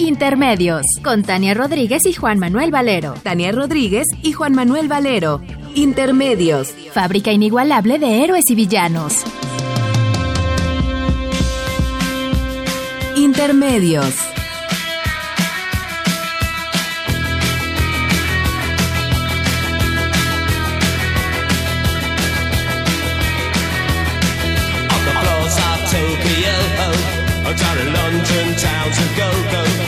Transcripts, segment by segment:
Intermedios, con Tania Rodríguez y Juan Manuel Valero. Tania Rodríguez y Juan Manuel Valero. Intermedios. Fábrica inigualable de héroes y villanos. Intermedios. down in London town to go go.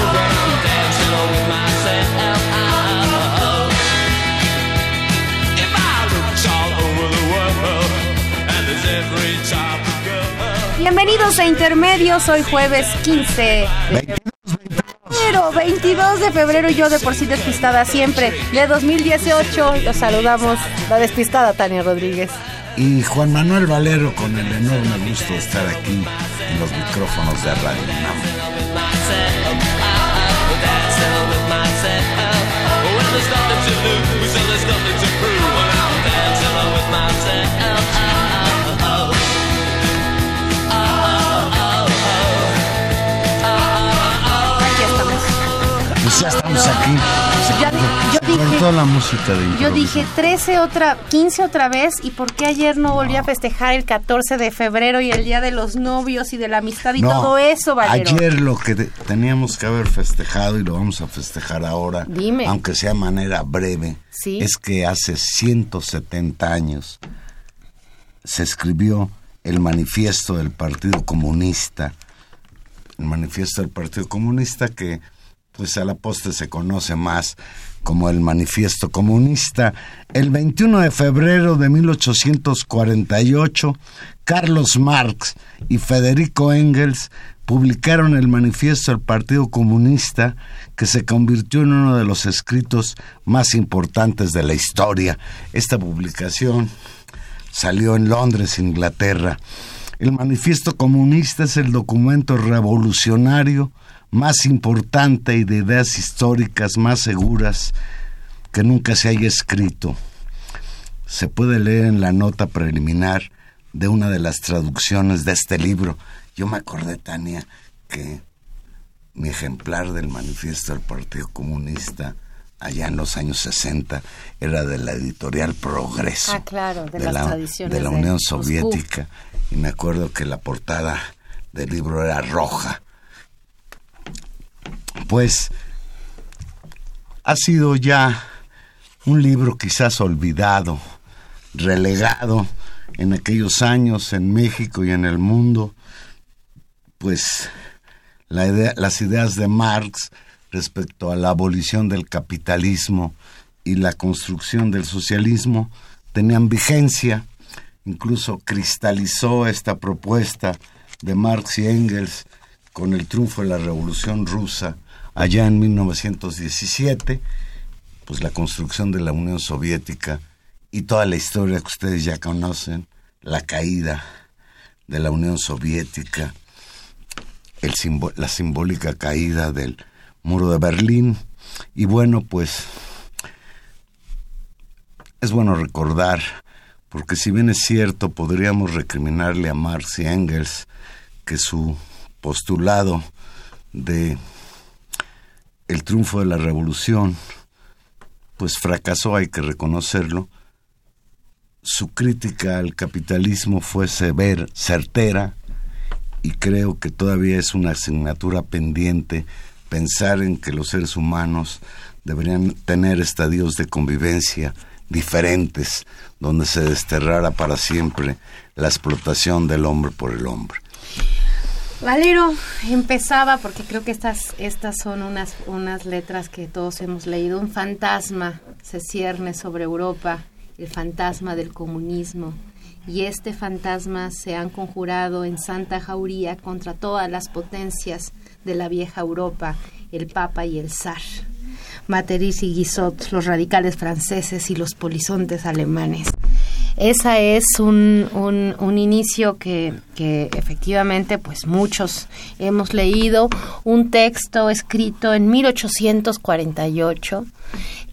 Bienvenidos a Intermedios, hoy jueves 15. 22, 22 de febrero y yo de por sí despistada siempre. De 2018 los saludamos la despistada Tania Rodríguez. Y Juan Manuel Valero con el enorme gusto de estar aquí en los micrófonos de Radio ya estamos aquí. yo dije, la música de Yo dije 13 otra, 15 otra vez y por qué ayer no volví a festejar el 14 de febrero y el día de los novios y de la amistad y todo eso, Valero. Ayer lo que teníamos que haber festejado y lo vamos a festejar ahora, Dime. aunque sea de manera breve, es que hace 170 años se escribió el manifiesto del Partido Comunista, el manifiesto del Partido Comunista que pues a la poste se conoce más como el Manifiesto Comunista. El 21 de febrero de 1848, Carlos Marx y Federico Engels publicaron el Manifiesto del Partido Comunista, que se convirtió en uno de los escritos más importantes de la historia. Esta publicación salió en Londres, Inglaterra. El Manifiesto Comunista es el documento revolucionario más importante y de ideas históricas más seguras que nunca se haya escrito. Se puede leer en la nota preliminar de una de las traducciones de este libro. Yo me acordé, Tania, que mi ejemplar del manifiesto del Partido Comunista allá en los años 60 era de la editorial Progreso. Ah, claro, de, la, de la Unión Soviética. Y me acuerdo que la portada del libro era roja pues ha sido ya un libro quizás olvidado, relegado en aquellos años en México y en el mundo, pues las ideas de Marx respecto a la abolición del capitalismo y la construcción del socialismo tenían vigencia, incluso cristalizó esta propuesta de Marx y Engels con el triunfo de la Revolución Rusa allá en 1917, pues la construcción de la Unión Soviética y toda la historia que ustedes ya conocen, la caída de la Unión Soviética, la simbólica caída del muro de Berlín, y bueno, pues es bueno recordar, porque si bien es cierto, podríamos recriminarle a Marx y Engels que su postulado de el triunfo de la revolución, pues fracasó, hay que reconocerlo. Su crítica al capitalismo fue severa, certera, y creo que todavía es una asignatura pendiente pensar en que los seres humanos deberían tener estadios de convivencia diferentes, donde se desterrara para siempre la explotación del hombre por el hombre. Valero empezaba, porque creo que estas, estas son unas, unas letras que todos hemos leído, un fantasma se cierne sobre Europa, el fantasma del comunismo, y este fantasma se han conjurado en Santa Jauría contra todas las potencias de la vieja Europa, el Papa y el Zar. Materis y Guizot, los radicales franceses y los polizontes alemanes. Esa es un, un, inicio que, que, efectivamente pues muchos hemos leído, un texto escrito en 1848,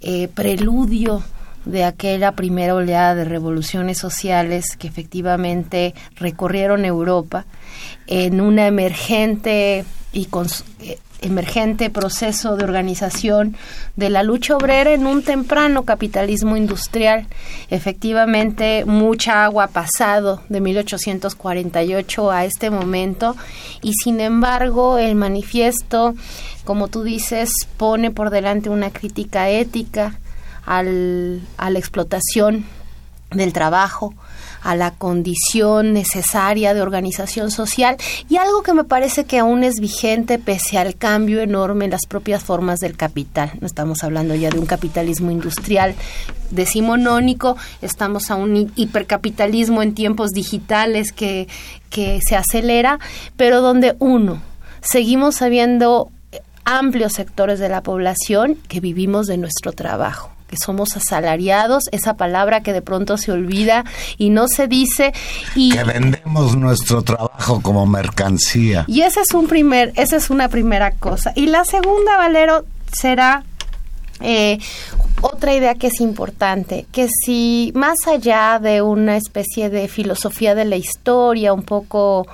eh, preludio de aquella primera oleada de revoluciones sociales que efectivamente recorrieron Europa en una emergente y eh, emergente proceso de organización de la lucha obrera en un temprano capitalismo industrial. Efectivamente, mucha agua ha pasado de 1848 a este momento y sin embargo el manifiesto, como tú dices, pone por delante una crítica ética al, a la explotación del trabajo, a la condición necesaria de organización social y algo que me parece que aún es vigente pese al cambio enorme en las propias formas del capital. No estamos hablando ya de un capitalismo industrial decimonónico, estamos a un hipercapitalismo en tiempos digitales que, que se acelera, pero donde uno, seguimos habiendo amplios sectores de la población que vivimos de nuestro trabajo que somos asalariados, esa palabra que de pronto se olvida y no se dice y que vendemos nuestro trabajo como mercancía. Y ese es un primer, esa es una primera cosa. Y la segunda, Valero, será eh, otra idea que es importante, que si más allá de una especie de filosofía de la historia, un poco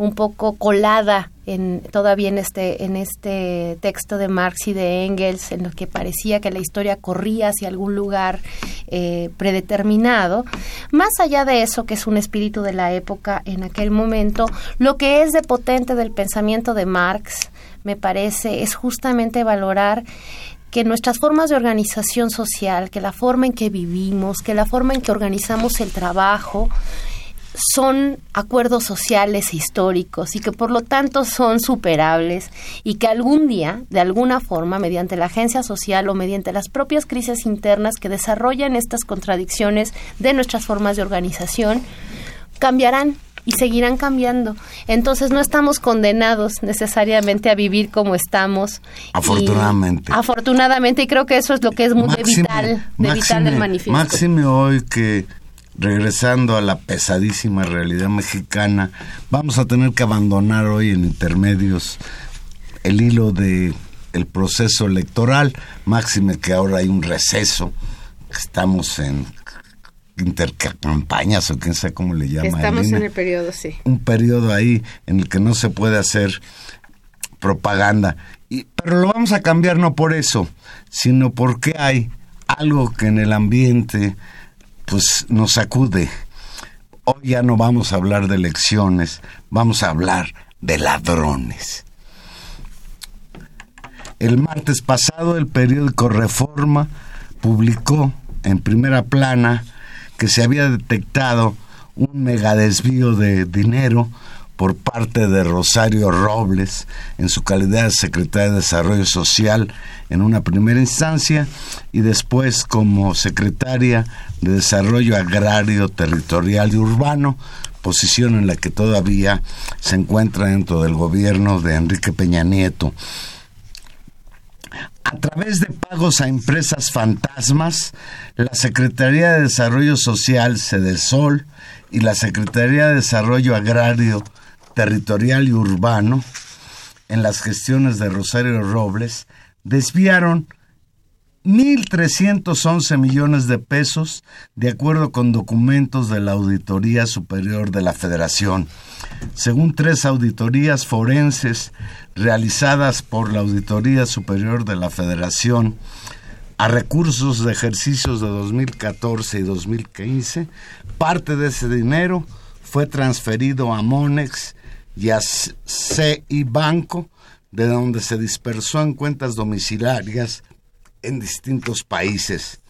un poco colada en, todavía en este, en este texto de Marx y de Engels, en lo que parecía que la historia corría hacia algún lugar eh, predeterminado. Más allá de eso, que es un espíritu de la época en aquel momento, lo que es de potente del pensamiento de Marx, me parece, es justamente valorar que nuestras formas de organización social, que la forma en que vivimos, que la forma en que organizamos el trabajo, son acuerdos sociales e históricos y que por lo tanto son superables y que algún día, de alguna forma, mediante la agencia social o mediante las propias crisis internas que desarrollan estas contradicciones de nuestras formas de organización, cambiarán y seguirán cambiando. Entonces no estamos condenados necesariamente a vivir como estamos. Afortunadamente. afortunadamente, y creo que eso es lo que es muy vital, de vital del manifiesto. Máxime hoy que regresando a la pesadísima realidad mexicana, vamos a tener que abandonar hoy en intermedios el hilo de el proceso electoral, máxime que ahora hay un receso, estamos en intercampañas o quién sabe cómo le llama. Estamos en el periodo, sí. Un periodo ahí en el que no se puede hacer propaganda. Y, pero lo vamos a cambiar no por eso, sino porque hay algo que en el ambiente pues nos sacude. Hoy ya no vamos a hablar de elecciones, vamos a hablar de ladrones. El martes pasado el periódico Reforma publicó en primera plana que se había detectado un megadesvío de dinero por parte de Rosario Robles en su calidad de secretaria de Desarrollo Social en una primera instancia y después como secretaria de Desarrollo Agrario, Territorial y Urbano, posición en la que todavía se encuentra dentro del gobierno de Enrique Peña Nieto. A través de pagos a empresas fantasmas, la Secretaría de Desarrollo Social, Sol y la Secretaría de Desarrollo Agrario, territorial y urbano en las gestiones de Rosario Robles desviaron 1.311 millones de pesos de acuerdo con documentos de la Auditoría Superior de la Federación. Según tres auditorías forenses realizadas por la Auditoría Superior de la Federación, a recursos de ejercicios de 2014 y 2015, parte de ese dinero fue transferido a Monex y a CI Banco, de donde se dispersó en cuentas domiciliarias en distintos países.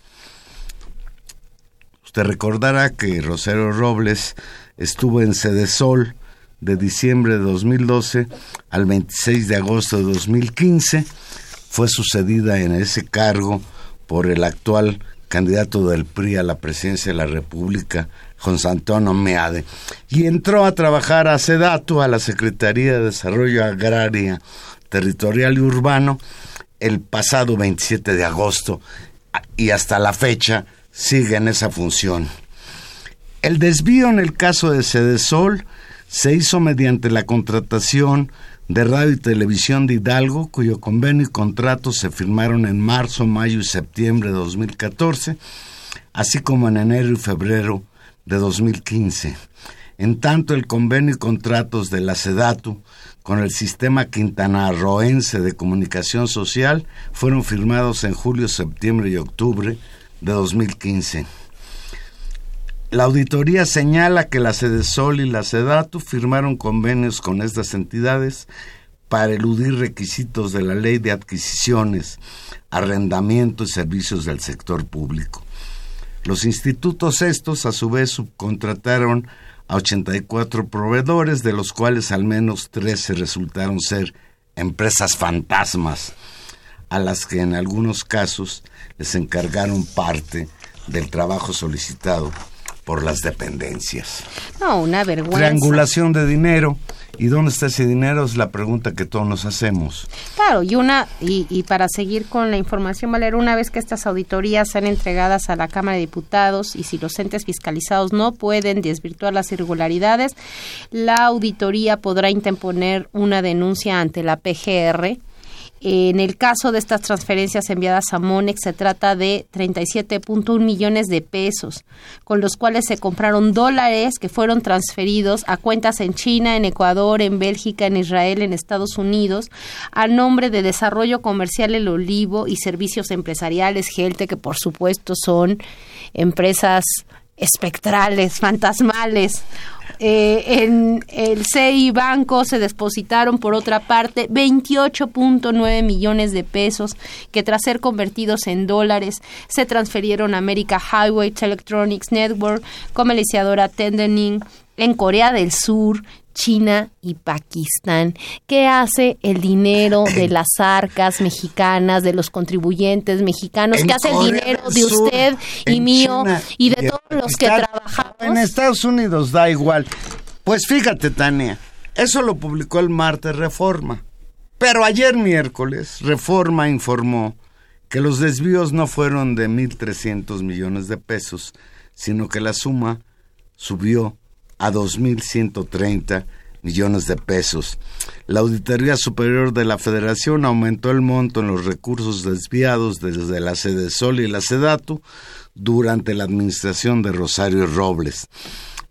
Usted recordará que Rosario Robles estuvo en Sol de diciembre de 2012 al 26 de agosto de 2015. Fue sucedida en ese cargo por el actual candidato del PRI a la presidencia de la República, José Antonio Meade, y entró a trabajar a SEDATU, a la Secretaría de Desarrollo Agraria, Territorial y Urbano, el pasado 27 de agosto, y hasta la fecha sigue en esa función. El desvío en el caso de Cedesol se hizo mediante la contratación de Radio y Televisión de Hidalgo, cuyo convenio y contrato se firmaron en marzo, mayo y septiembre de 2014, así como en enero y febrero de 2015. En tanto, el convenio y contratos de la SEDATU con el sistema quintanarroense de comunicación social fueron firmados en julio, septiembre y octubre de 2015. La auditoría señala que la Sol y la SEDATU firmaron convenios con estas entidades para eludir requisitos de la ley de adquisiciones, arrendamiento y servicios del sector público. Los institutos estos, a su vez, subcontrataron a 84 proveedores, de los cuales al menos 13 resultaron ser empresas fantasmas, a las que en algunos casos les encargaron parte del trabajo solicitado por las dependencias. No, una vergüenza. Triangulación de dinero. ¿Y dónde está ese dinero? Es la pregunta que todos nos hacemos. Claro, y una y, para seguir con la información, Valer, una vez que estas auditorías sean entregadas a la Cámara de Diputados y si los entes fiscalizados no pueden desvirtuar las irregularidades, la auditoría podrá interponer una denuncia ante la PGR en el caso de estas transferencias enviadas a Monex se trata de 37.1 millones de pesos, con los cuales se compraron dólares que fueron transferidos a cuentas en China, en Ecuador, en Bélgica, en Israel, en Estados Unidos, a nombre de Desarrollo Comercial El Olivo y Servicios Empresariales GELTE, que por supuesto son empresas espectrales, fantasmales. Eh, en el CI Banco se depositaron por otra parte 28.9 millones de pesos que tras ser convertidos en dólares se transfirieron a America Highway Electronics Network, comerciadora Tendening en Corea del Sur, China y Pakistán. ¿Qué hace el dinero de las arcas mexicanas, de los contribuyentes mexicanos? ¿Qué hace el dinero de usted y mío y de todos los que trabajamos? En Estados Unidos da igual. Pues fíjate, Tania, eso lo publicó el martes Reforma. Pero ayer miércoles, Reforma informó que los desvíos no fueron de 1.300 millones de pesos, sino que la suma subió a 2.130 millones de pesos. La Auditoría Superior de la Federación aumentó el monto en los recursos desviados desde la sede Sol y la Sedatu durante la administración de Rosario Robles.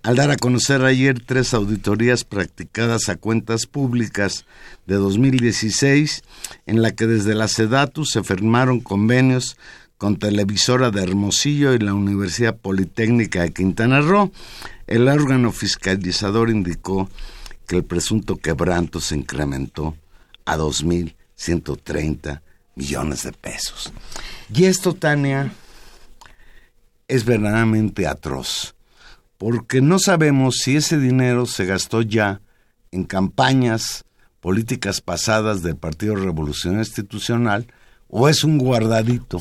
Al dar a conocer ayer tres auditorías practicadas a cuentas públicas de 2016, en la que desde la Sedatu se firmaron convenios con Televisora de Hermosillo y la Universidad Politécnica de Quintana Roo, el órgano fiscalizador indicó que el presunto quebranto se incrementó a 2.130 millones de pesos. Y esto, Tania, es verdaderamente atroz, porque no sabemos si ese dinero se gastó ya en campañas políticas pasadas del Partido Revolucionario Institucional o es un guardadito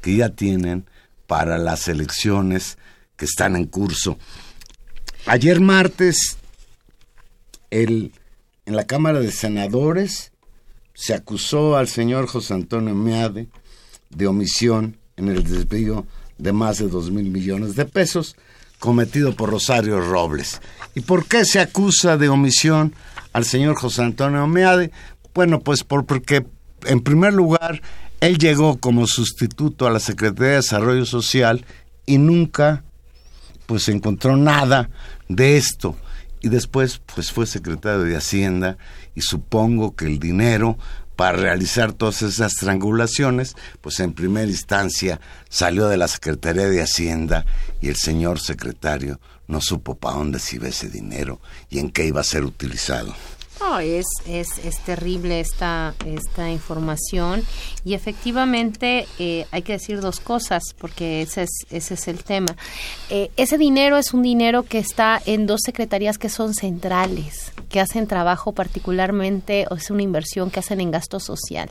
que ya tienen para las elecciones que están en curso. Ayer martes, el, en la Cámara de Senadores se acusó al señor José Antonio Meade de omisión en el desvío de más de dos mil millones de pesos cometido por Rosario Robles. ¿Y por qué se acusa de omisión al señor José Antonio Meade? Bueno, pues porque en primer lugar él llegó como sustituto a la Secretaría de Desarrollo Social y nunca pues encontró nada de esto. Y después, pues fue secretario de Hacienda y supongo que el dinero para realizar todas esas triangulaciones, pues en primera instancia salió de la Secretaría de Hacienda y el señor secretario no supo para dónde se iba ese dinero y en qué iba a ser utilizado. Es, es, es, terrible esta, esta información y efectivamente eh, hay que decir dos cosas porque ese es, ese es el tema. Eh, ese dinero es un dinero que está en dos secretarías que son centrales, que hacen trabajo particularmente, o es una inversión que hacen en gasto social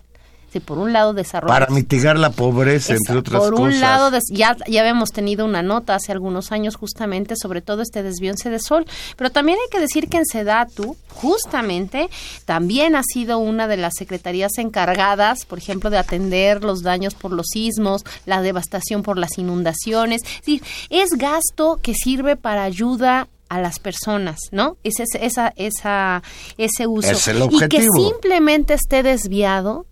por un lado. Para mitigar la pobreza, entre otras cosas. Por un lado, ya, ya habíamos tenido una nota hace algunos años justamente sobre todo este desvíonce de sol, pero también hay que decir que en Sedatu, justamente, también ha sido una de las secretarías encargadas, por ejemplo, de atender los daños por los sismos, la devastación por las inundaciones. Es decir, es gasto que sirve para ayuda a las personas, ¿no? Es ese, esa, esa, ese uso. y que simplemente esté desviado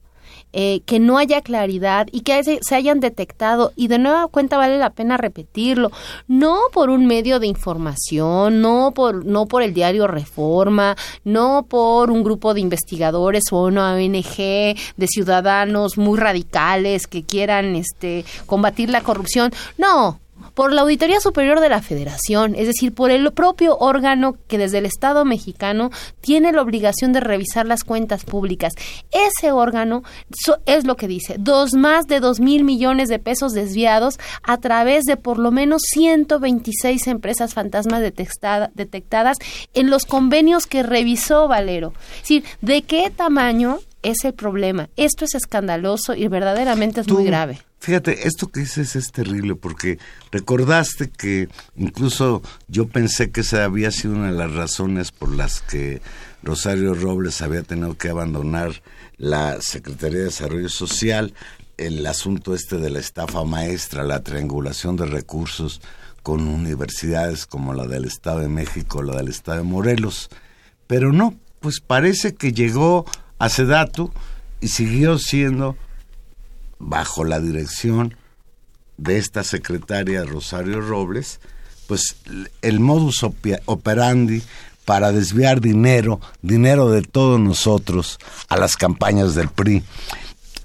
eh, que no haya claridad y que se hayan detectado, y de nueva cuenta vale la pena repetirlo, no por un medio de información, no por, no por el diario Reforma, no por un grupo de investigadores o una ONG de ciudadanos muy radicales que quieran este, combatir la corrupción, no, por la Auditoría Superior de la Federación, es decir, por el propio órgano que desde el Estado mexicano tiene la obligación de revisar las cuentas públicas. Ese órgano es lo que dice, dos más de dos mil millones de pesos desviados a través de por lo menos 126 empresas fantasmas detectadas en los convenios que revisó Valero. Es decir, ¿de qué tamaño es el problema? Esto es escandaloso y verdaderamente es muy grave. Fíjate, esto que dices es terrible porque recordaste que incluso yo pensé que esa había sido una de las razones por las que Rosario Robles había tenido que abandonar la Secretaría de Desarrollo Social, el asunto este de la estafa maestra, la triangulación de recursos con universidades como la del Estado de México, la del Estado de Morelos. Pero no, pues parece que llegó a Sedatu y siguió siendo bajo la dirección de esta secretaria Rosario Robles, pues el modus operandi para desviar dinero, dinero de todos nosotros, a las campañas del PRI.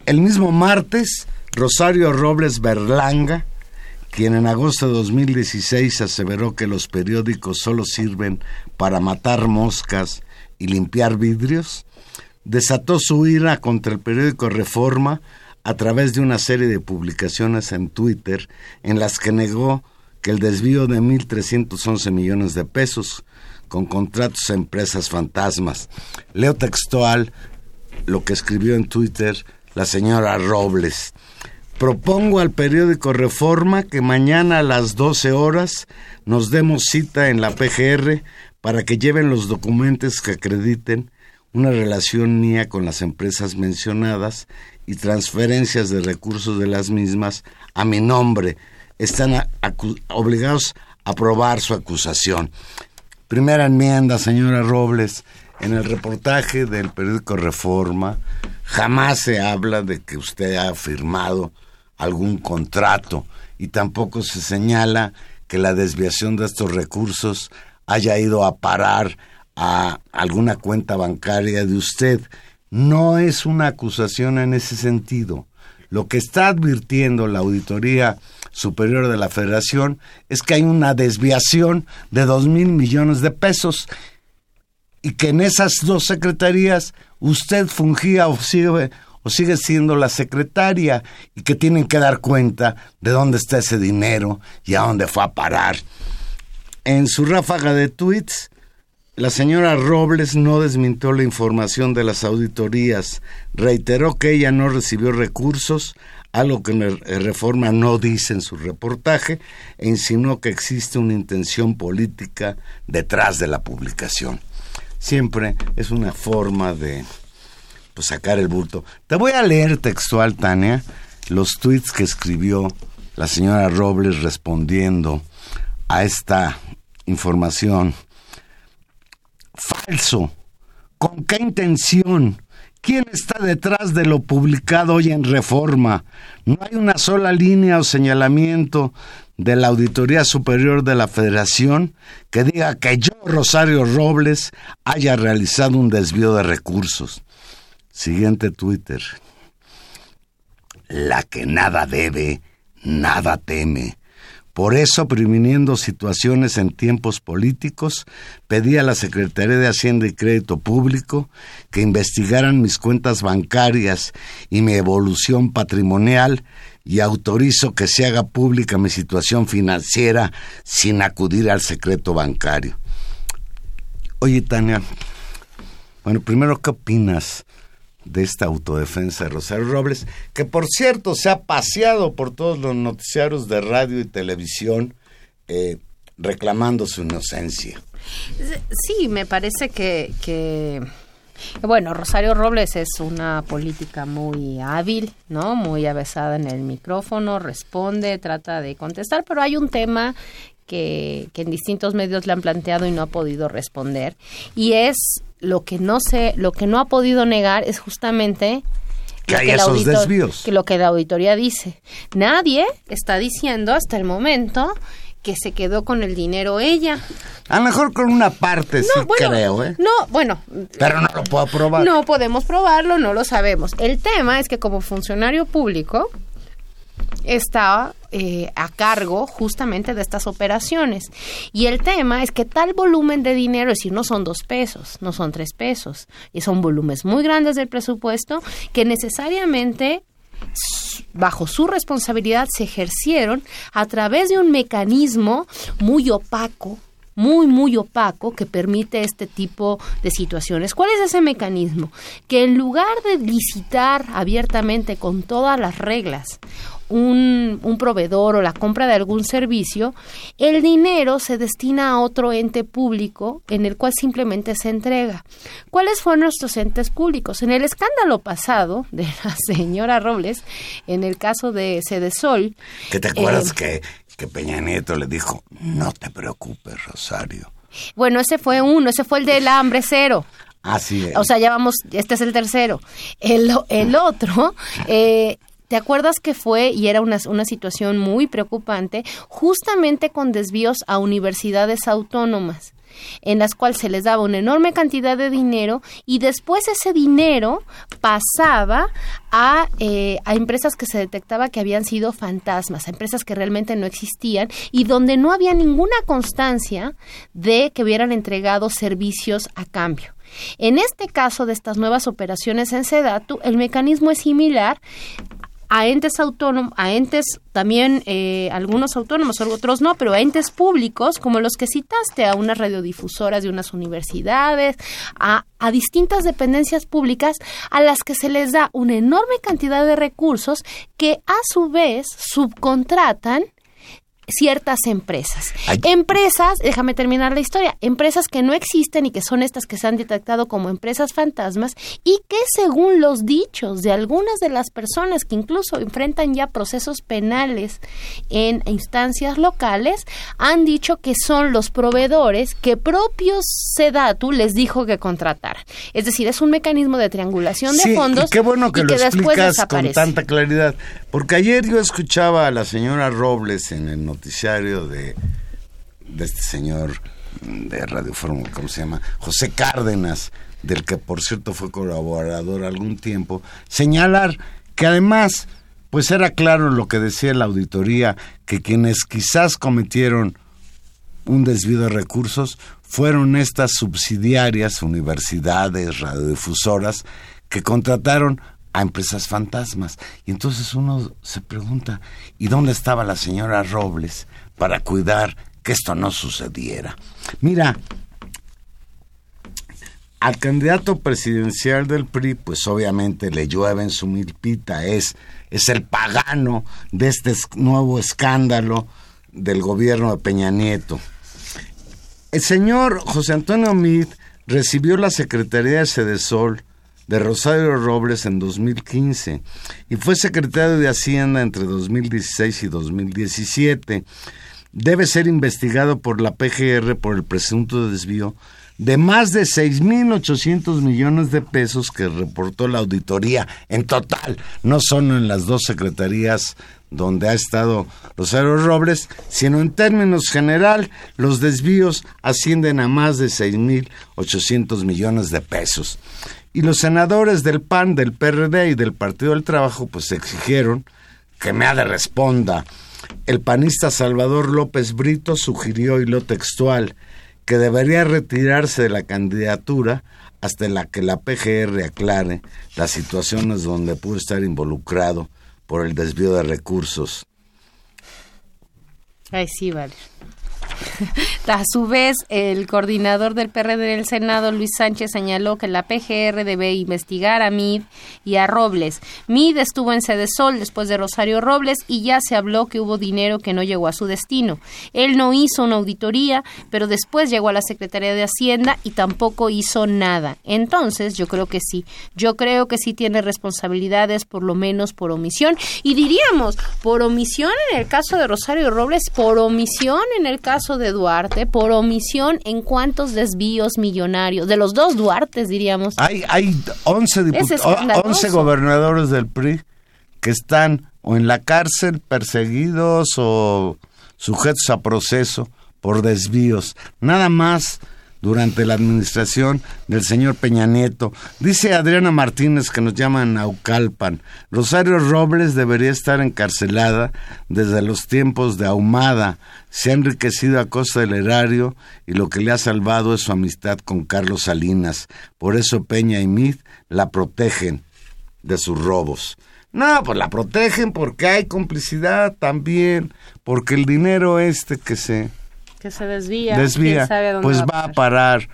El mismo martes, Rosario Robles Berlanga, quien en agosto de 2016 aseveró que los periódicos solo sirven para matar moscas y limpiar vidrios, desató su ira contra el periódico Reforma a través de una serie de publicaciones en Twitter en las que negó que el desvío de 1.311 millones de pesos con contratos a empresas fantasmas. Leo textual lo que escribió en Twitter la señora Robles. Propongo al periódico Reforma que mañana a las 12 horas nos demos cita en la PGR para que lleven los documentos que acrediten una relación mía con las empresas mencionadas y transferencias de recursos de las mismas a mi nombre. Están obligados a aprobar su acusación. Primera enmienda, señora Robles. En el reportaje del periódico Reforma jamás se habla de que usted ha firmado algún contrato y tampoco se señala que la desviación de estos recursos haya ido a parar a alguna cuenta bancaria de usted no es una acusación en ese sentido. Lo que está advirtiendo la Auditoría Superior de la Federación es que hay una desviación de dos mil millones de pesos y que en esas dos secretarías usted fungía o sigue, o sigue siendo la secretaria y que tienen que dar cuenta de dónde está ese dinero y a dónde fue a parar. En su ráfaga de tweets, la señora Robles no desmintió la información de las auditorías, reiteró que ella no recibió recursos, algo que Reforma no dice en su reportaje, e insinuó que existe una intención política detrás de la publicación. Siempre es una forma de pues, sacar el bulto. Te voy a leer textual, Tania, los tweets que escribió la señora Robles respondiendo a esta información falso. ¿Con qué intención? ¿Quién está detrás de lo publicado hoy en Reforma? No hay una sola línea o señalamiento de la Auditoría Superior de la Federación que diga que yo, Rosario Robles, haya realizado un desvío de recursos. Siguiente Twitter. La que nada debe, nada teme Por eso, previniendo situaciones en tiempos políticos, pedí a la Secretaría de Hacienda y Crédito Público que investigaran mis cuentas bancarias y mi evolución patrimonial y autorizo que se haga pública mi situación financiera sin acudir al secreto bancario. Oye, Tania, bueno, primero, ¿qué opinas de esta autodefensa de Rosario Robles? Que por cierto se ha paseado por todos los noticiarios de radio y televisión eh, reclamando su inocencia. Sí, me parece que, que bueno, Rosario Robles es una política muy hábil, ¿no? Muy avesada en el micrófono, responde, trata de contestar, pero hay un tema que, que, en distintos medios le han planteado y no ha podido responder. Y es lo que no se, lo que no ha podido negar es justamente que hay esos desvíos. Que lo que la auditoría dice. Nadie está diciendo hasta el momento que se quedó con el dinero ella. A lo mejor con una parte, sí creo, ¿eh? No, bueno. Pero no lo puedo probar. No podemos probarlo, no lo sabemos. El tema es que como funcionario público estaba eh, a cargo justamente de estas operaciones. Y el tema es que tal volumen de dinero, es decir, no son dos pesos, no son tres pesos, y son volúmenes muy grandes del presupuesto que necesariamente bajo su responsabilidad se ejercieron a través de un mecanismo muy opaco, muy, muy opaco que permite este tipo de situaciones. ¿Cuál es ese mecanismo? Que en lugar de licitar abiertamente con todas las reglas un, un, proveedor o la compra de algún servicio, el dinero se destina a otro ente público en el cual simplemente se entrega. ¿Cuáles fueron nuestros entes públicos? En el escándalo pasado de la señora Robles, en el caso de Cedesol. ¿Que te acuerdas eh, que, que Peña Nieto le dijo, no te preocupes, Rosario? Bueno, ese fue uno, ese fue el del hambre cero. Así es. O sea, ya vamos, este es el tercero. El, el otro eh, ¿Te acuerdas que fue y era una, una situación muy preocupante justamente con desvíos a universidades autónomas? en las cuales se les daba una enorme cantidad de dinero y después ese dinero pasaba a, eh, a, empresas que se detectaba que habían sido fantasmas, a empresas que realmente no existían y donde no había ninguna constancia de que hubieran entregado servicios a cambio. En este caso de estas nuevas operaciones en Sedatu, el mecanismo es similar a entes autónomos, a entes también eh, algunos autónomos, otros no, pero a entes públicos como los que citaste, a unas radiodifusoras de unas universidades, a, a distintas dependencias públicas a las que se les da una enorme cantidad de recursos que a su vez subcontratan ciertas empresas. Empresas, déjame terminar la historia, empresas que no existen y que son estas que se han detectado como empresas fantasmas y que según los dichos de algunas de las personas que incluso enfrentan ya procesos penales en instancias locales, han dicho que son los proveedores que propios Sedatu les dijo que contrataran. Es decir, es un mecanismo de triangulación de fondos. Y qué bueno que lo explicas con tanta claridad, porque ayer yo escuchaba a la señora Robles en el noticiario de, este señor de Radio Fórmula, ¿cómo se llama? José Cárdenas, del que por cierto fue colaborador algún tiempo, señalar que además, pues era claro lo que decía la auditoría, que quienes quizás cometieron un desvío de recursos fueron estas subsidiarias, universidades, radiodifusoras, que contrataron a empresas fantasmas. Y entonces uno se pregunta, ¿y dónde estaba la señora Robles para cuidar que esto no sucediera? Mira, al candidato presidencial del PRI, pues obviamente le llueve en su milpita, es, es el pagano de este nuevo escándalo del gobierno de Peña Nieto. El señor José Antonio Mid recibió la Secretaría de Sedesol de Rosario Robles en 2015 y fue secretario de Hacienda entre 2016 y 2017. Debe ser investigado por la PGR por el presunto desvío de más de 6.800 millones de pesos que reportó la auditoría en total, no solo en las dos secretarías donde ha estado Rosario Robles, sino en términos general, los desvíos ascienden a más de 6.800 millones de pesos. Y los senadores del PAN, del PRD y del Partido del Trabajo pues exigieron que me de responda El panista Salvador López Brito sugirió, y lo textual, que debería retirarse de la candidatura hasta la que la PGR aclare las situaciones donde pudo estar involucrado por el desvío de recursos. Ay, sí, vale. A su vez, el coordinador del PRD en el Senado, Luis Sánchez, señaló que la PGR debe investigar a MID y a Robles. MID estuvo en Sede Sol después de Rosario Robles y ya se habló que hubo dinero que no llegó a su destino. Él no hizo una auditoría, pero después llegó a la Secretaría de Hacienda y tampoco hizo nada. Entonces, yo creo que sí. Yo creo que sí tiene responsabilidades, por lo menos por omisión. Y diríamos, por omisión en el caso de Rosario Robles, por omisión en el caso de Duarte por omisión en cuántos desvíos millonarios, de los dos Duartes diríamos. Hay, hay 11, 11 gobernadores del PRI que están o en la cárcel perseguidos o sujetos a proceso por desvíos. Nada más durante la administración del señor Peña Nieto. Dice Adriana Martínez que nos llaman Naucalpan. Rosario Robles debería estar encarcelada desde los tiempos de Ahumada. Se ha enriquecido a costa del erario y lo que le ha salvado es su amistad con Carlos Salinas. Por eso Peña y Mid la protegen de sus robos. No, pues la protegen porque hay complicidad también, porque el dinero este que se que se desvía, desvía. pues va, a parar.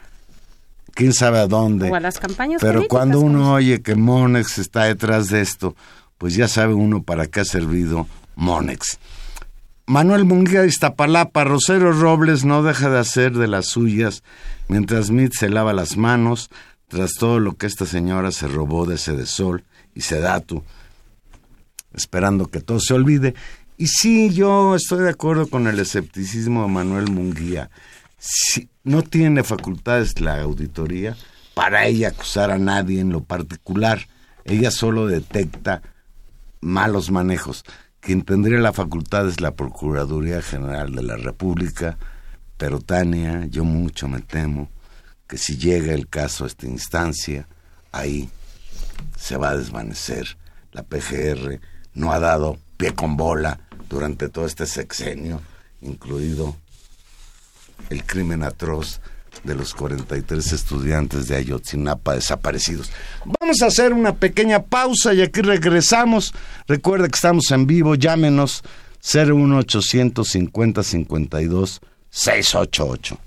quién sabe a dónde. O a las campañas Pero cuando uno oye que Monex está detrás de esto, pues ya sabe uno para qué ha servido Monex. Manuel Munguía de Iztapalapa, Rosero Robles no deja de hacer de las suyas mientras Smith se lava las manos tras todo lo que esta señora se robó de ese de Sol y Sedatu, esperando que todo se olvide y sí, yo estoy de acuerdo con el escepticismo de Manuel Munguía. Si no tiene facultades la auditoría para ella acusar a nadie en lo particular. Ella solo detecta malos manejos. Quien tendría la facultad es la Procuraduría General de la República, pero Tania, yo mucho me temo que si llega el caso a esta instancia, ahí se va a desvanecer. La PGR no ha dado pie con bola durante todo este sexenio, incluido el crimen atroz de los 43 estudiantes de Ayotzinapa desaparecidos. Vamos a hacer una pequeña pausa y aquí regresamos. Recuerda que estamos en vivo, llámenos 01850 52 688.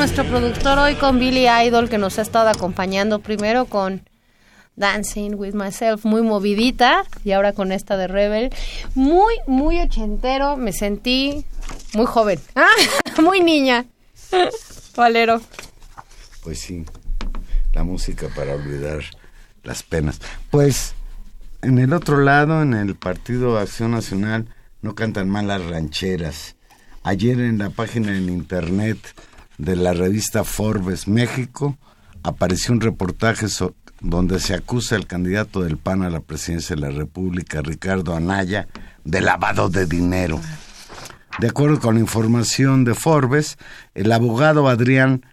Nuestro productor hoy con Billy Idol que nos ha estado acompañando primero con Dancing with Myself, muy movidita, y ahora con esta de Rebel, muy, muy ochentero, me sentí muy joven, ah, muy niña. Valero. Pues sí, la música para olvidar las penas. Pues en el otro lado, en el Partido Acción Nacional, no cantan mal las rancheras. Ayer en la página en internet de la revista Forbes México apareció un reportaje donde se acusa al candidato del PAN a la presidencia de la República, Ricardo Anaya, de lavado de dinero. De acuerdo con la información de Forbes, el abogado Adrián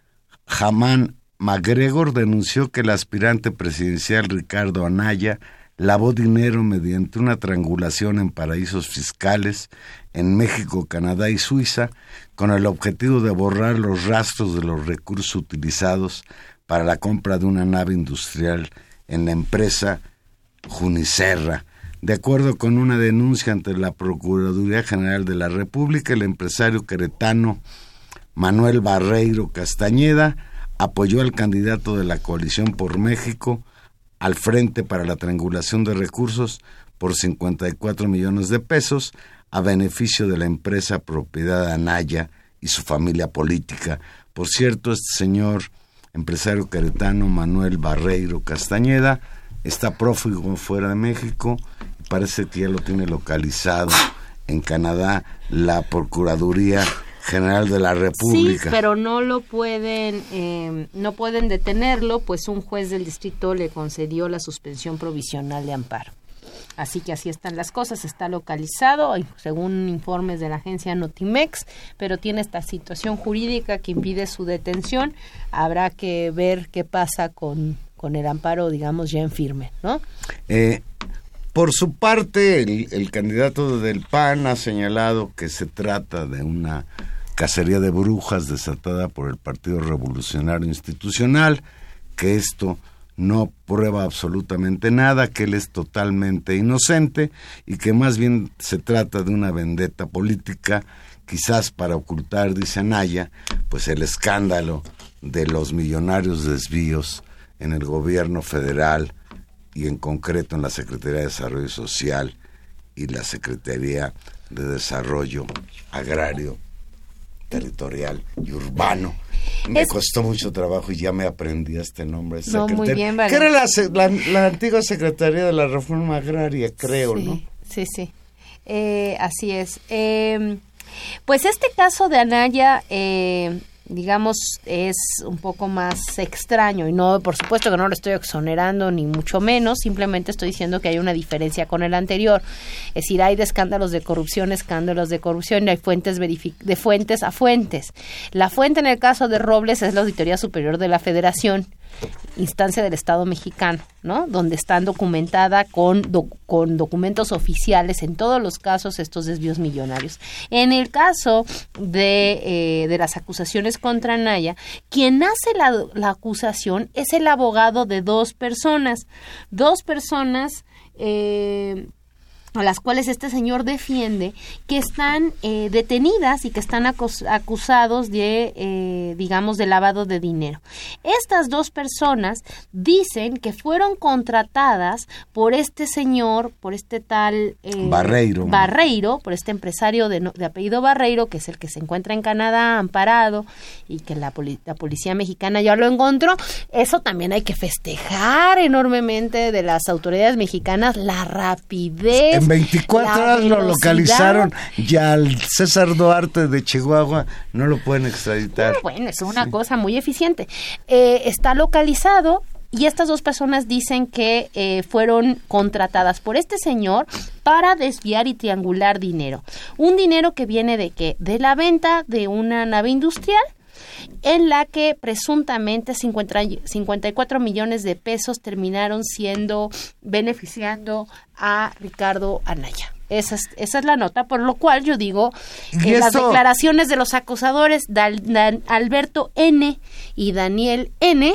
Jamán MacGregor denunció que el aspirante presidencial Ricardo Anaya lavó dinero mediante una triangulación en paraísos fiscales en México, Canadá y Suiza con el objetivo de borrar los rastros de los recursos utilizados para la compra de una nave industrial en la empresa Junicerra. De acuerdo con una denuncia ante la Procuraduría General de la República, el empresario queretano Manuel Barreiro Castañeda apoyó al candidato de la coalición por México al frente para la triangulación de recursos por 54 millones de pesos a beneficio de la empresa propiedad de Anaya y su familia política. Por cierto, este señor empresario caretano Manuel Barreiro Castañeda está prófugo fuera de México y parece que ya lo tiene localizado en Canadá la Procuraduría General de la República. Sí, pero no lo pueden, eh, no pueden detenerlo, pues un juez del distrito le concedió la suspensión provisional de amparo. Así que así están las cosas, está localizado, según informes de la agencia Notimex, pero tiene esta situación jurídica que impide su detención. Habrá que ver qué pasa con, con el amparo, digamos, ya en firme, ¿no? Eh, por su parte, el candidato del PAN ha señalado que se trata de una cacería de brujas desatada por el Partido Revolucionario Institucional, que esto no prueba absolutamente nada, que él es totalmente inocente y que más bien se trata de una vendetta política, quizás para ocultar, dice Anaya, pues el escándalo de los millonarios desvíos en el gobierno federal y en concreto en la Secretaría de Desarrollo Social y la Secretaría de Desarrollo Agrario territorial y urbano. Me costó mucho trabajo y ya me aprendí este nombre. No, muy bien, Que era la, antigua Secretaría de la Reforma Agraria, creo, ¿no? Sí, sí. Eh, así es. Eh, pues este caso de Anaya... Eh, digamos, es un poco más extraño y no, por supuesto que no lo estoy exonerando ni mucho menos, simplemente estoy diciendo que hay una diferencia con el anterior. Es decir, hay de escándalos de corrupción, escándalos de corrupción y hay fuentes de fuentes a fuentes. La fuente en el caso de Robles es la Auditoría Superior de la Federación instancia del Estado mexicano, ¿no? Donde están documentada con, con documentos oficiales en todos los casos estos desvíos millonarios. En el caso de, eh, de las acusaciones contra Naya, quien hace la, la, acusación es el abogado de dos personas, dos personas eh, a las cuales este señor defiende que están eh, detenidas y que están acusados de, eh, digamos, de lavado de dinero. Estas dos personas dicen que fueron contratadas por este señor, por este tal eh, Barreiro. Barreiro, por este empresario de, de, apellido Barreiro, que es el que se encuentra en Canadá amparado y que la, la policía mexicana ya lo encontró. Eso también hay que festejar enormemente de las autoridades mexicanas, la rapidez 24 horas lo localizaron y al César Duarte de Chihuahua no lo pueden extraditar. bueno, es una cosa muy eficiente. Eh, está localizado y estas dos personas dicen que eh, fueron contratadas por este señor para desviar y triangular dinero. Un dinero que viene de qué? De la venta de una nave industrial en la que presuntamente 54 millones de pesos terminaron siendo beneficiando a Ricardo Anaya. Esa es, esa es la nota, por lo cual yo digo que las declaraciones de los acusadores Alberto N y Daniel N,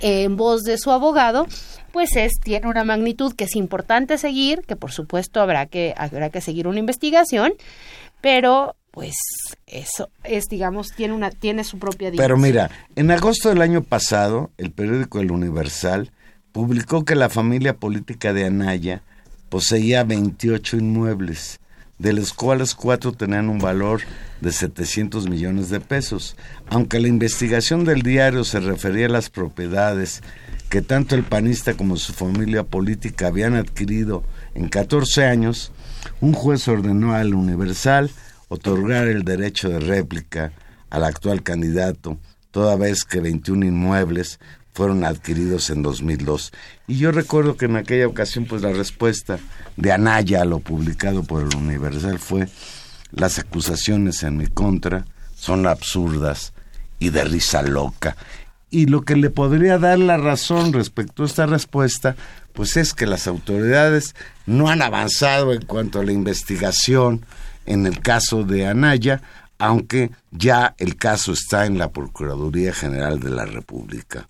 en voz de su abogado, pues es, tiene una magnitud que es importante seguir, que por supuesto habrá que, habrá que seguir una investigación, pero pues eso es, digamos, tiene una, tiene su propia Pero mira, en agosto del año pasado, el periódico El Universal publicó que la familia política de Anaya poseía 28 inmuebles, de los cuales cuatro tenían un valor de 700 millones de pesos. Aunque la investigación del diario se refería a las propiedades que tanto el panista como su familia política habían adquirido en 14 años, un juez ordenó al Universal otorgar el derecho de réplica al actual candidato, toda vez que 21 inmuebles fueron adquiridos en 2002. Y yo recuerdo que en aquella ocasión, pues la respuesta de Anaya a lo publicado por el Universal fue, las acusaciones en mi contra son absurdas y de risa loca. Y lo que le podría dar la razón respecto a esta respuesta, pues es que las autoridades no han avanzado en cuanto a la investigación en el caso de Anaya, aunque ya el caso está en la Procuraduría General de la República.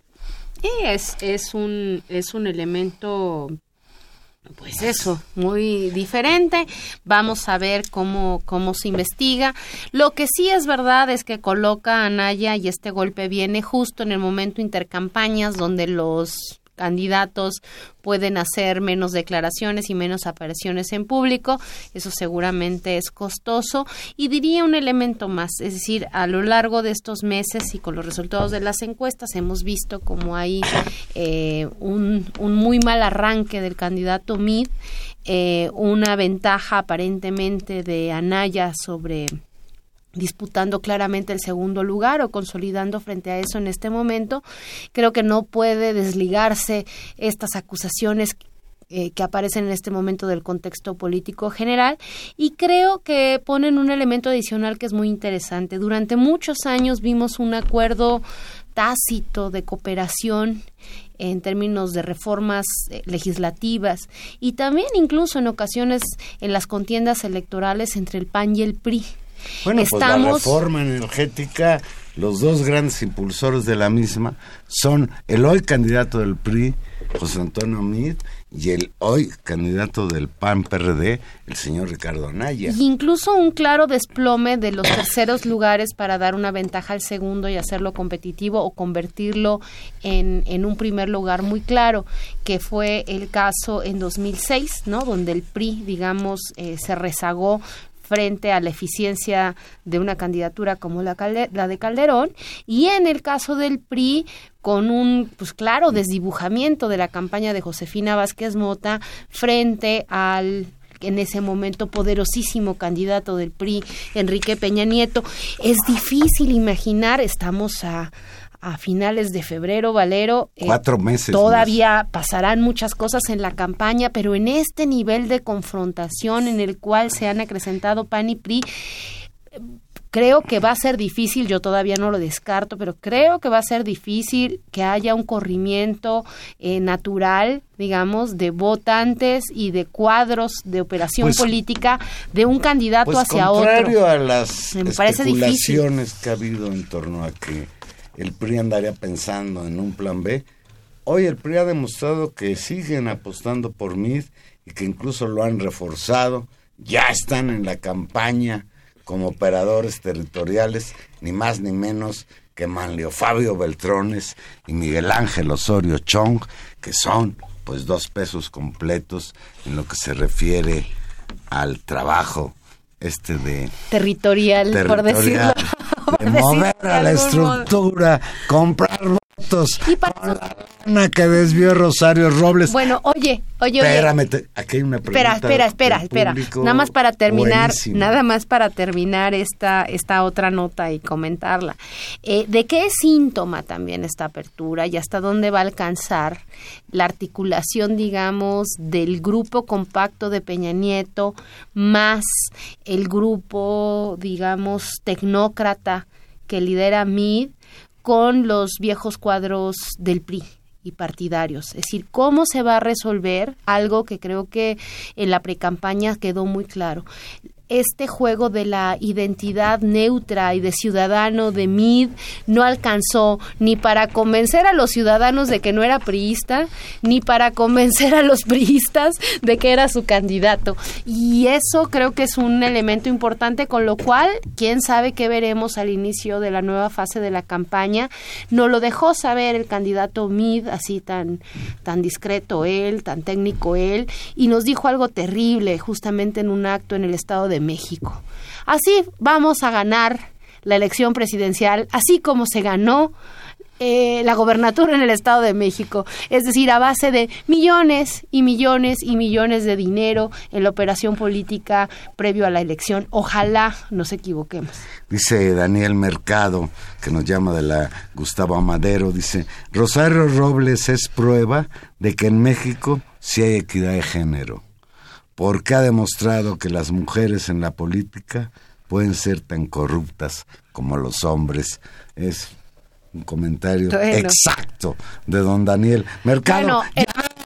Y es, es, un, es un elemento pues eso, muy diferente. Vamos a ver cómo, cómo se investiga. Lo que sí es verdad es que coloca a Anaya y este golpe viene justo en el momento intercampañas donde los candidatos pueden hacer menos declaraciones y menos apariciones en público. Eso seguramente es costoso. Y diría un elemento más, es decir, a lo largo de estos meses y con los resultados de las encuestas hemos visto como hay eh, un, muy mal arranque del candidato Mid, eh, una ventaja aparentemente de Anaya sobre disputando claramente el segundo lugar o consolidando frente a eso en este momento. Creo que no puede desligarse estas acusaciones eh, que aparecen en este momento del contexto político general y creo que ponen un elemento adicional que es muy interesante. Durante muchos años vimos un acuerdo tácito de cooperación en términos de reformas eh, legislativas y también incluso en ocasiones en las contiendas electorales entre el PAN y el PRI. Bueno, pues la reforma energética, los dos grandes impulsores de la misma son el hoy candidato del PRI, José Antonio Mid, y el hoy candidato del PAN-PRD, el señor Ricardo Anaya. incluso un claro desplome de los terceros lugares para dar una ventaja al segundo y hacerlo competitivo o convertirlo en, en un primer lugar muy claro, que fue el caso en 2006, ¿no? Donde el PRI, digamos, eh, se rezagó frente a la eficiencia de una candidatura como la, la de Calderón y en el caso del PRI con un pues claro desdibujamiento de la campaña de Josefina Vázquez Mota frente al en ese momento poderosísimo candidato del PRI, Enrique Peña Nieto. Es difícil imaginar, estamos a, a finales de febrero, Valero. Eh, Cuatro meses. Todavía pasarán muchas cosas en la campaña, pero en este nivel de confrontación en el cual se han acrecentado PAN y PRI, creo que va a ser difícil, yo todavía no lo descarto, pero creo que va a ser difícil que haya un corrimiento eh, natural, digamos, de votantes y de cuadros de operación pues, política de un candidato pues hacia contrario a las Me especulaciones que ha habido en torno a que el PRI andaría pensando en un plan B. Hoy el PRI ha demostrado que siguen apostando por MID y que incluso lo han reforzado. Ya están en la campaña como operadores territoriales, ni más ni menos que Manlio Fabio Beltrones y Miguel Ángel Osorio Chong, que son pues dos pesos completos en lo que se refiere al trabajo este de territorial, por decirlo de mover a la estructura, comprar y para... la que desvió Rosario Robles. Bueno, oye, oye, Espérame, aquí hay una pregunta. Espera, espera, espera, espera. Nada más para terminar, nada más para terminar esta, esta otra nota y comentarla. Eh, ¿De qué síntoma también esta apertura y hasta dónde va a alcanzar la articulación, digamos, del grupo compacto de Peña Nieto más el grupo, digamos, tecnócrata que lidera MID con los viejos cuadros del PRI y partidarios. Es decir, cómo se va a resolver algo que creo que en la precampaña quedó muy claro. Este juego de la identidad neutra y de ciudadano de Mid no alcanzó ni para convencer a los ciudadanos de que no era priista, ni para convencer a los priistas de que era su candidato. Y eso creo que es un elemento importante, con lo cual, quién sabe qué veremos al inicio de la nueva fase de la campaña. No lo dejó saber el candidato Mid, así tan, tan discreto él, tan técnico él, y nos dijo algo terrible justamente en un acto en el Estado de México. Así vamos a ganar la elección presidencial, así como se ganó eh, la gobernatura en el Estado de México, es decir, a base de millones y millones y millones de dinero en la operación política previo a la elección. Ojalá nos equivoquemos. Dice Daniel Mercado, que nos llama de la Gustavo Amadero, dice, Rosario Robles es prueba de que en México sí hay equidad de género porque ha demostrado que las mujeres en la política pueden ser tan corruptas como los hombres. Es un comentario exacto de don Daniel Mercado.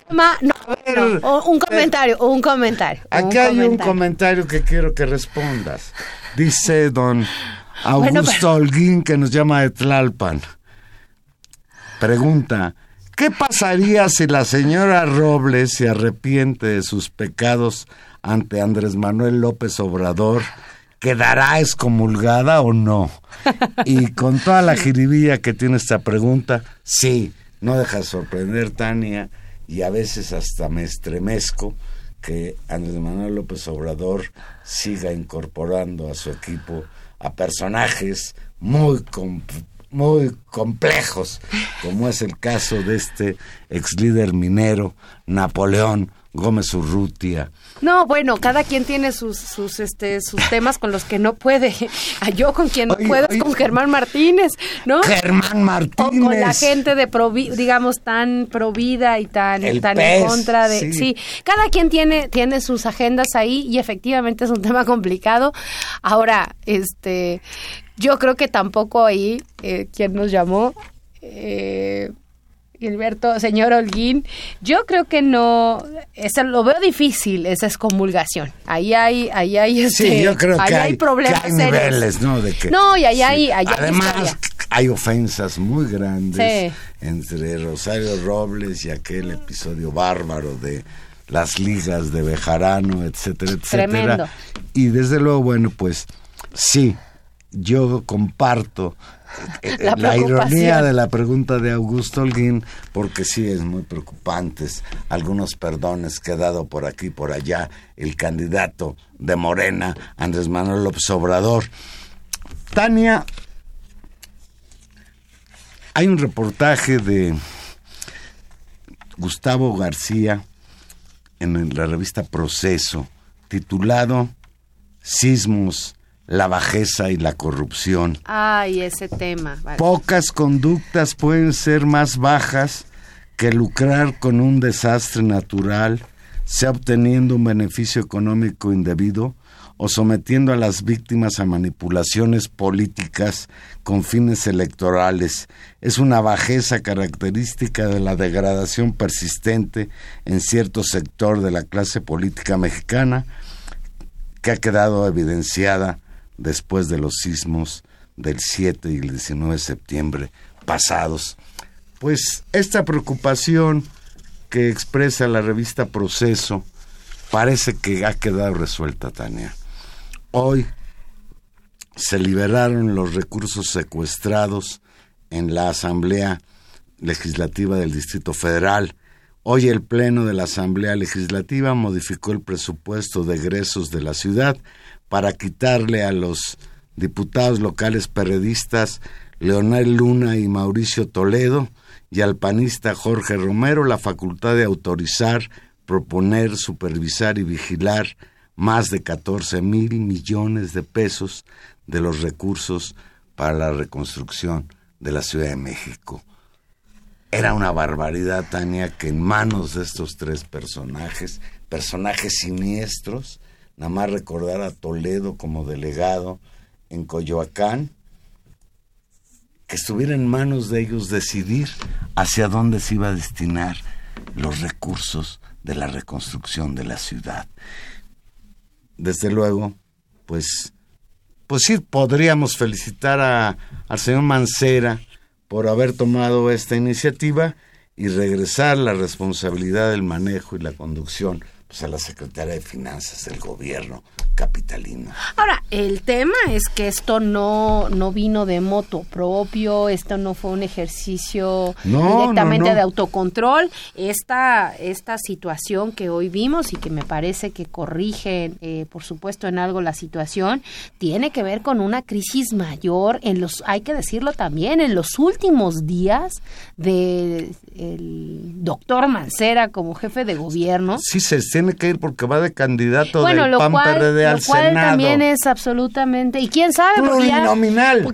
Bueno, un comentario, un comentario. Aquí hay un comentario que quiero que respondas. Dice don Augusto Holguín que nos llama de Tlalpan. Pregunta, ¿Qué pasaría si la señora Robles se arrepiente de sus pecados ante Andrés Manuel López Obrador? ¿Quedará excomulgada o no? Y con toda la jiribilla que tiene esta pregunta, sí, no deja sorprender, Tania, y a veces hasta me estremezco que Andrés Manuel López Obrador siga incorporando a su equipo a personajes muy muy complejos, como es el caso de este ex líder minero, Napoleón Gómez Urrutia. No, bueno, cada quien tiene sus, sus, este, sus temas con los que no puede. A yo con quien no puedo es con Germán Martínez, ¿no? Germán Martínez. O con la gente de, digamos, tan provida y tan, tan en contra de... Sí. cada quien tiene, tiene sus agendas ahí y efectivamente es un tema complicado. Ahora, este, yo creo que tampoco ahí, eh, quien nos llamó, eh, Gilberto, señor Holguín, yo creo que no, eso lo veo difícil, esa excomulgación. Ahí hay, ahí hay, este, yo creo que hay, problemas. hay niveles, ¿no? De no, y ahí hay, Además, hay ofensas muy grandes entre Rosario Robles y aquel episodio bárbaro de las ligas de Bejarano, etcétera, etcétera. Tremendo. Y desde luego, bueno, pues sí, yo comparto eh, la, ironía de la pregunta de Augusto Holguín, porque sí es muy preocupante algunos perdones que ha dado por aquí y por allá el candidato de Morena, Andrés Manuel López Obrador. Tania, hay un reportaje de Gustavo García en la revista Proceso, titulado Sismos la bajeza y la corrupción. Ay, ese tema. Pocas conductas pueden ser más bajas que lucrar con un desastre natural, sea obteniendo un beneficio económico indebido o sometiendo a las víctimas a manipulaciones políticas con fines electorales. Es una bajeza característica de la degradación persistente en cierto sector de la clase política mexicana que ha quedado evidenciada después de los sismos del 7 y el 19 de septiembre pasados. Pues esta preocupación que expresa la revista Proceso parece que ha quedado resuelta, Tania. Hoy se liberaron los recursos secuestrados en la Asamblea Legislativa del Distrito Federal. Hoy el Pleno de la Asamblea Legislativa modificó el presupuesto de egresos de la ciudad para quitarle a los diputados locales periodistas Leonel Luna y Mauricio Toledo y al panista Jorge Romero la facultad de autorizar, proponer, supervisar y vigilar más de 14 mil millones de pesos de los recursos para la reconstrucción de la Ciudad de México. Era una barbaridad, Tania, que en manos de estos tres personajes, personajes siniestros, nada más recordar a Toledo como delegado en Coyoacán, que estuviera en manos de ellos decidir hacia dónde se iba a destinar los recursos de la reconstrucción de la ciudad. Desde luego, pues, pues sí, podríamos felicitar a, al señor Mancera por haber tomado esta iniciativa y regresar la responsabilidad del manejo y la conducción pues, a la Secretaría de Finanzas del gobierno capitalino. Ahora, el tema es que esto no, no vino de moto propio, esto no fue un ejercicio directamente de autocontrol. Esta, esta situación que hoy vimos y que me parece que corrige, eh, por supuesto, en algo la situación, tiene que ver con una crisis mayor en los, hay que decirlo también, en los últimos días del doctor Mancera como jefe de gobierno. Sí, se tiene que ir porque va de candidato del PAN PRD al cual también es absolutamente y quién sabe porque ya,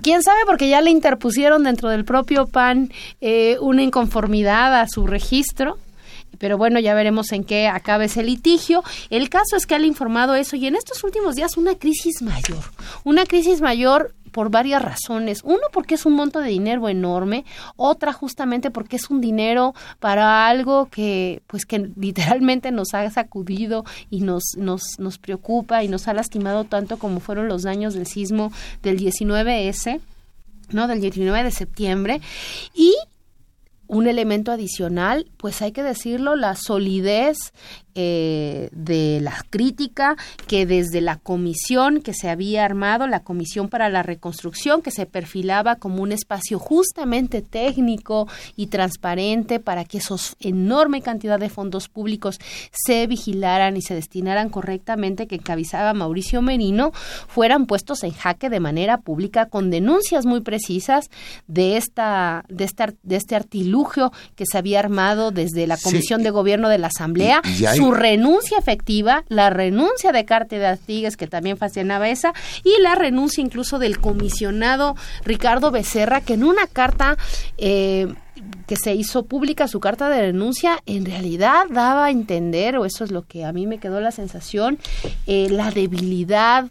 quién sabe porque ya le interpusieron dentro del propio PAN eh, una inconformidad a su registro. Pero bueno, ya veremos en qué acaba ese litigio. El caso es que han informado eso y en estos últimos días una crisis mayor, una crisis mayor por varias razones. Uno, porque es un monto de dinero enorme. Otra, justamente porque es un dinero para algo que, pues, que literalmente nos ha sacudido y nos, nos, nos preocupa y nos ha lastimado tanto como fueron los daños del sismo del 19S. ¿no? del 19 de septiembre y un elemento adicional, pues hay que decirlo, la solidez eh, de la crítica que desde la comisión que se había armado, la Comisión para la Reconstrucción, que se perfilaba como un espacio justamente técnico y transparente para que esos enorme cantidad de fondos públicos se vigilaran y se destinaran correctamente, que encabezaba Mauricio Merino, fueran puestos en jaque de manera pública con denuncias muy precisas de esta de este, de este artilugio que se había armado desde la Comisión de Gobierno de la Asamblea su renuncia efectiva, la renuncia de Carte de Artigues, que también fascinaba esa, y la renuncia incluso del comisionado Ricardo Becerra, que en una carta eh, que se hizo pública su carta de renuncia en realidad daba a entender, o eso es lo que a mí me quedó la sensación, eh, la debilidad,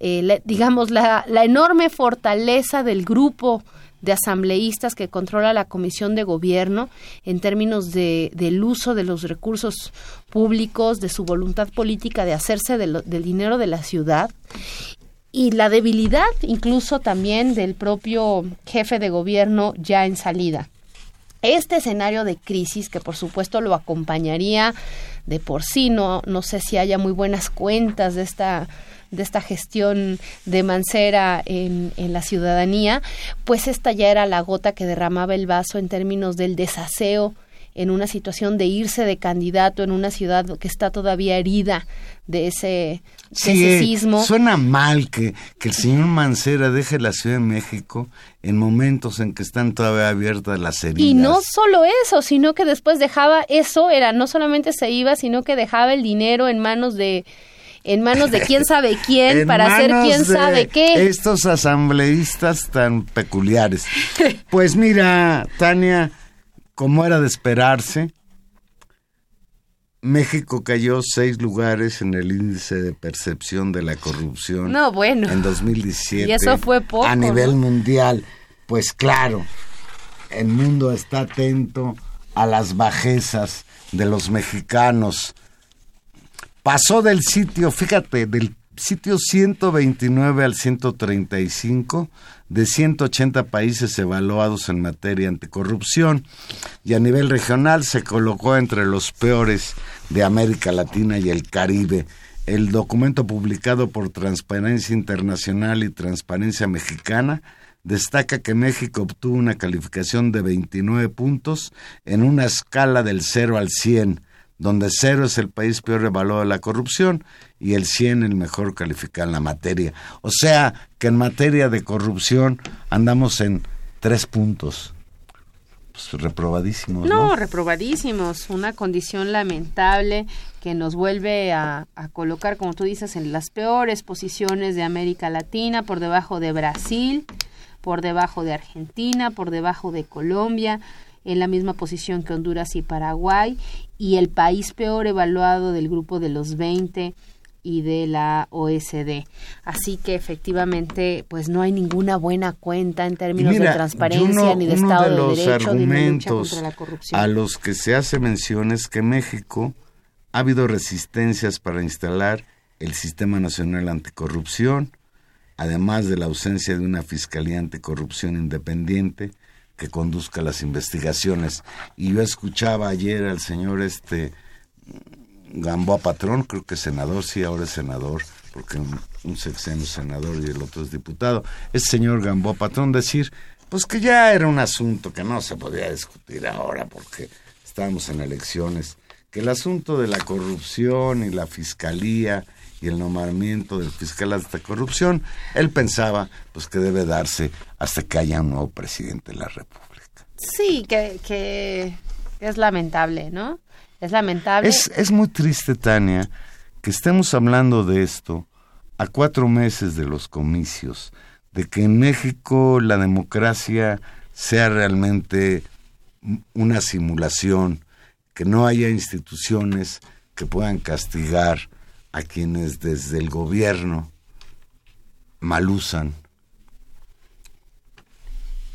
eh, digamos, la, la, enorme fortaleza del grupo de asambleístas que controla la Comisión de Gobierno en términos de, del uso de los recursos públicos, de su voluntad política de hacerse del dinero de la ciudad y la debilidad incluso también del propio jefe de gobierno ya en salida. Este escenario de crisis, que por supuesto lo acompañaría de por sí, no, no sé si haya muy buenas cuentas de esta de esta gestión de Mancera en, en la ciudadanía, pues esta ya era la gota que derramaba el vaso en términos del desaseo en una situación de irse de candidato en una ciudad que está todavía herida de ese, eh, sismo. Suena mal que, que el señor Mancera deje la Ciudad de México en momentos en que están todavía abiertas las heridas. Y no solo eso, sino que después dejaba eso, era no solamente se iba, sino que dejaba el dinero en manos de en manos de quién sabe quién para hacer quién sabe qué. Estos asambleístas tan peculiares. Pues mira, Tania, como era de esperarse, México cayó seis lugares en el índice de percepción de la corrupción. No, bueno. En 2017. Y eso fue poco. A nivel mundial. Pues claro, el mundo está atento a las bajezas de los mexicanos pasó del sitio, fíjate, del sitio 129 al 135 de 180 países evaluados en materia anticorrupción y a nivel regional se colocó entre los peores de América Latina y el Caribe. El documento publicado por Transparencia Internacional y Transparencia Mexicana destaca que México obtuvo una calificación de 29 puntos en una escala del 0 al 100 donde cero es el país peor evaluado de la corrupción y el 100 el mejor calificado en la materia. O sea que en materia de corrupción andamos en tres puntos. Pues reprobadísimos. No, reprobadísimos. Una condición lamentable que nos vuelve a, a colocar, como tú dices, en las peores posiciones de América Latina, por debajo de Brasil, por debajo de Argentina, por debajo de Colombia en la misma posición que Honduras y Paraguay y el país peor evaluado del grupo de los 20 y de la OSD. Así que efectivamente, pues no hay ninguna buena cuenta en términos de transparencia ni de Estado de, Derecho ni de lucha contra la corrupción. A los que se hace mención es que México ha habido resistencias para instalar el Sistema Nacional Anticorrupción, además de la ausencia de una Fiscalía Anticorrupción independiente que conduzca las investigaciones. Y yo escuchaba ayer al señor este Gamboa Patrón, creo que senador, sí, ahora es senador, porque un, sexenio senador y el otro es diputado, el señor Gamboa Patrón decir, pues que ya era un asunto que no se podía discutir ahora porque estábamos en elecciones, que el asunto de la corrupción y la fiscalía y el nombramiento del fiscal hasta corrupción, él pensaba pues que debe darse hasta que haya un nuevo presidente de la República. Sí, que, que es lamentable, ¿no? Es lamentable. Es, es muy triste, Tania, que estemos hablando de esto a cuatro meses de los comicios, de que en México la democracia sea realmente una simulación, que no haya instituciones que puedan castigar a quienes desde el gobierno malusan,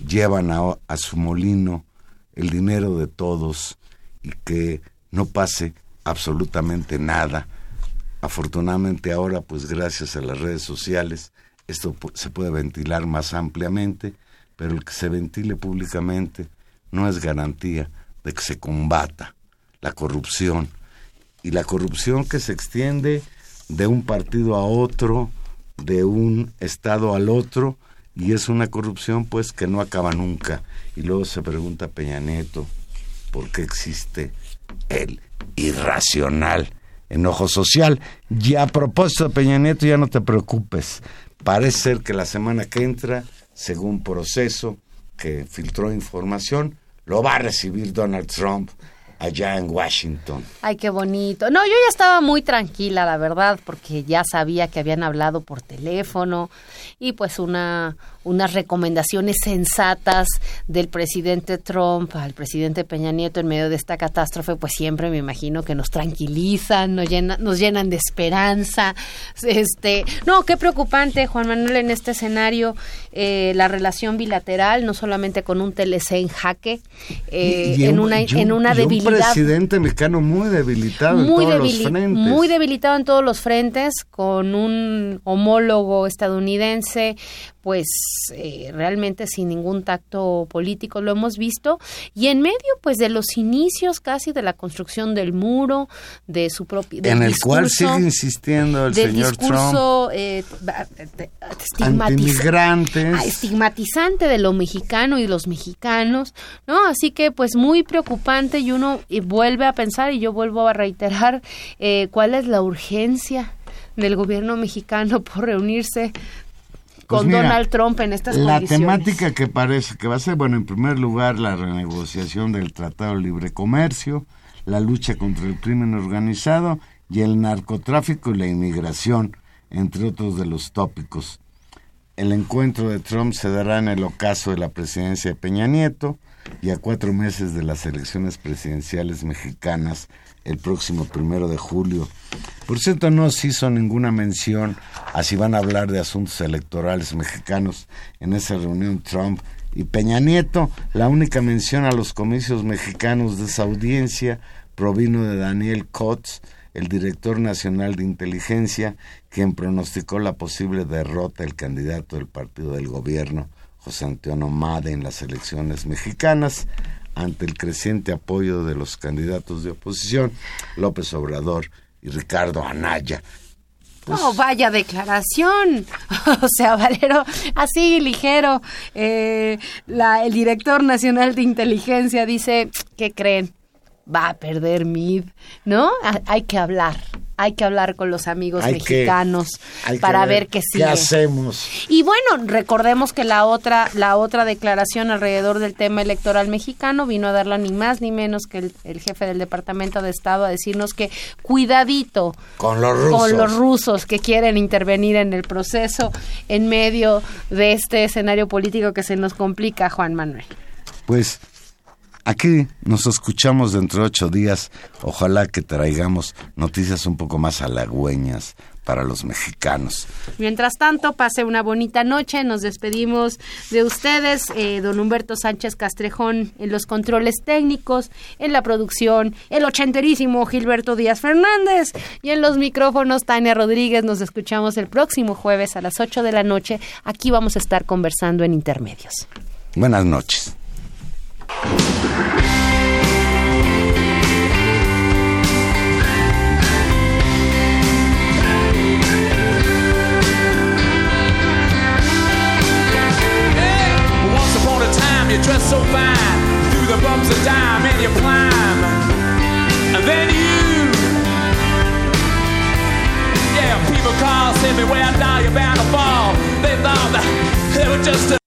llevan a, a, su molino el dinero de todos y que no pase absolutamente nada. Afortunadamente ahora, pues gracias a las redes sociales, esto se puede ventilar más ampliamente, pero el que se ventile públicamente no es garantía de que se combata la corrupción y la corrupción que se extiende de un partido a otro, de un estado al otro, y es una corrupción pues que no acaba nunca. Y luego se pregunta Peña Nieto, ¿por qué existe el irracional enojo social? Y a propósito Peña Nieto, ya no te preocupes, parece ser que la semana que entra, según proceso que filtró información, lo va a recibir Donald Trump allá en Washington. Ay, qué bonito. No, yo ya estaba muy tranquila, la verdad, porque ya sabía que habían hablado por teléfono y pues una unas recomendaciones sensatas del presidente Trump al presidente Peña Nieto en medio de esta catástrofe, pues siempre me imagino que nos tranquilizan, nos, llenan, nos llenan de esperanza. Este, no, qué preocupante, Juan Manuel, en este escenario, eh, la relación bilateral, no solamente con un TLC en jaque, eh, en, una, en una debilidad. Un presidente mexicano muy debilitado en todos los frentes. Muy debilitado en todos los frentes, con un homólogo estadounidense pues eh, realmente sin ningún tacto político lo hemos visto. Y en medio pues de los inicios casi de la construcción del muro de su propio en el cual sigue insistiendo el señor discurso, eh, ah, estigmatizante de lo mexicano y los mexicanos no así que pues muy preocupante y uno vuelve a pensar y yo vuelvo a reiterar eh, cuál es la urgencia del gobierno mexicano por reunirse pues con Donald Trump en estas la condiciones. La temática que parece que va a ser, bueno, en primer lugar, la renegociación del Tratado de Libre Comercio, la lucha contra el crimen organizado y el narcotráfico y la inmigración, entre otros de los tópicos. El encuentro de Trump se dará en el ocaso de la presidencia de Peña Nieto y a cuatro meses de las elecciones presidenciales mexicanas el próximo primero de julio. Por cierto, no se hizo ninguna mención a si van a hablar de asuntos electorales mexicanos en esa reunión Trump y Peña Nieto. La única mención a los comicios mexicanos de esa audiencia provino de Daniel Kotz, el director nacional de inteligencia, quien pronosticó la posible derrota del candidato del partido del gobierno, José Antonio Made, en las elecciones mexicanas ante el creciente apoyo de los candidatos de oposición, López Obrador y Ricardo Anaya. Pues no, vaya declaración. o sea, Valero, así ligero. Eh, la, el director nacional de inteligencia dice, ¿qué creen? Va a perder MID, ¿no? hay que hablar hay que hablar con los amigos mexicanos para ver, qué sigue. ¿Qué hacemos? Y bueno, recordemos que la otra, la otra declaración alrededor del tema electoral mexicano vino a darla ni más ni menos que el, jefe del Departamento de Estado a decirnos que cuidadito con los rusos. con los rusos que quieren intervenir en el proceso en medio de este escenario político que se nos complica, Juan Manuel. Pues Aquí nos escuchamos dentro de ocho días. Ojalá que traigamos noticias un poco más halagüeñas para los mexicanos. Mientras tanto, pase una bonita noche. Nos despedimos de ustedes, eh, don Humberto Sánchez Castrejón en los controles técnicos, en la producción, el ochenterísimo Gilberto Díaz Fernández y en los micrófonos Tania Rodríguez. Nos escuchamos el próximo jueves a las 8 de la noche. Aquí vamos a estar conversando en intermedios. Buenas noches. You so fine through the bumps and you. And then you, yeah, people you're to fall. They thought that they were just a